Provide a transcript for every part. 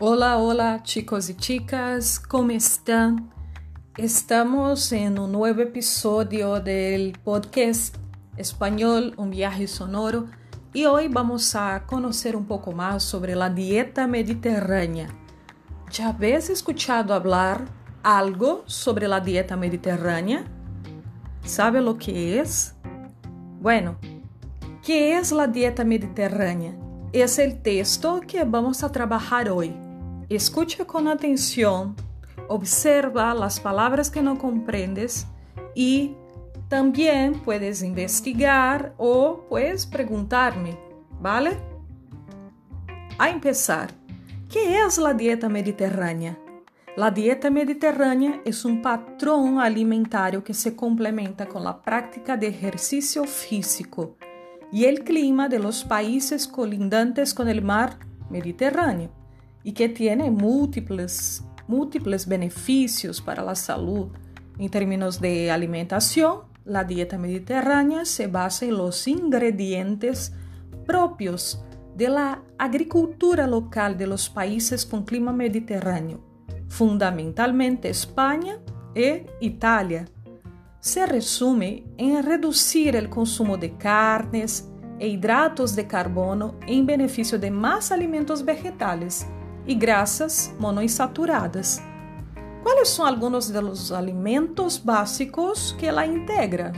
Hola, hola chicos y chicas, ¿cómo están? Estamos en un nuevo episodio del podcast español Un viaje sonoro y hoy vamos a conocer un poco más sobre la dieta mediterránea. ¿Ya habéis escuchado hablar algo sobre la dieta mediterránea? ¿Sabe lo que es? Bueno, ¿qué es la dieta mediterránea? Es el texto que vamos a trabajar hoy. Escucha con atención, observa las palabras que no comprendes y también puedes investigar o puedes preguntarme, ¿vale? A empezar, ¿qué es la dieta mediterránea? La dieta mediterránea es un patrón alimentario que se complementa con la práctica de ejercicio físico y el clima de los países colindantes con el mar Mediterráneo y que tiene múltiples, múltiples beneficios para la salud. En términos de alimentación, la dieta mediterránea se basa en los ingredientes propios de la agricultura local de los países con clima mediterráneo, fundamentalmente España e Italia. Se resume en reducir el consumo de carnes e hidratos de carbono en beneficio de más alimentos vegetales e grasas monoinsaturadas. Quais são alguns dos alimentos básicos que ela integra?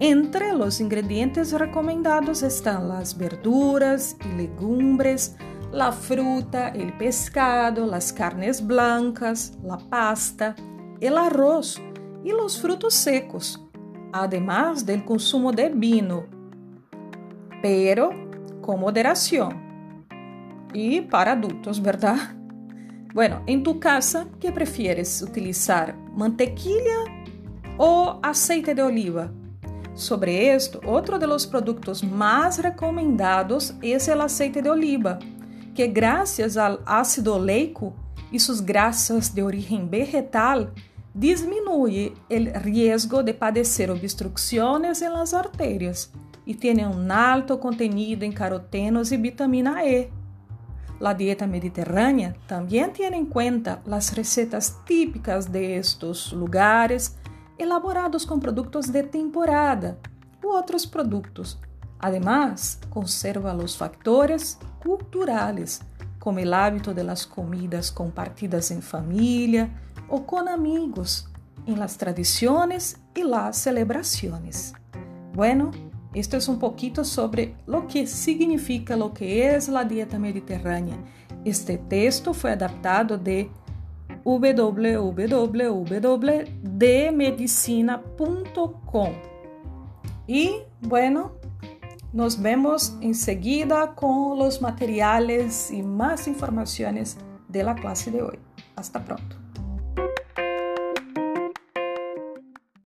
Entre os ingredientes recomendados estão as verduras e legumbres, la fruta, el pescado, las carnes blancas, la pasta, el arroz e los frutos secos, además del consumo de vino, pero com moderação y para adultos, ¿verdad? Bueno, en tu casa, ¿qué prefieres utilizar? ¿Mantequilla o aceite de oliva? Sobre esto, otro de los productos recomendados es el aceite de oliva, que gracias al ácido oleico y sus grasas de origen vegetal, disminuye el riesgo de padecer obstrucciones en las arterias y tiene un alto contenido en carotenos y vitamina E. La dieta mediterránea también tiene en cuenta las recetas típicas de estos lugares, elaborados con productos de temporada u otros productos. Además, conserva los factores culturales, como el hábito de las comidas compartidas en familia o con amigos, en las tradiciones y las celebraciones. Bueno, Esto es un poquito sobre lo que significa lo que es la dieta mediterránea. Este texto fue adaptado de www.demedicina.com. Y bueno, nos vemos enseguida con los materiales y más informaciones de la clase de hoy. Hasta pronto.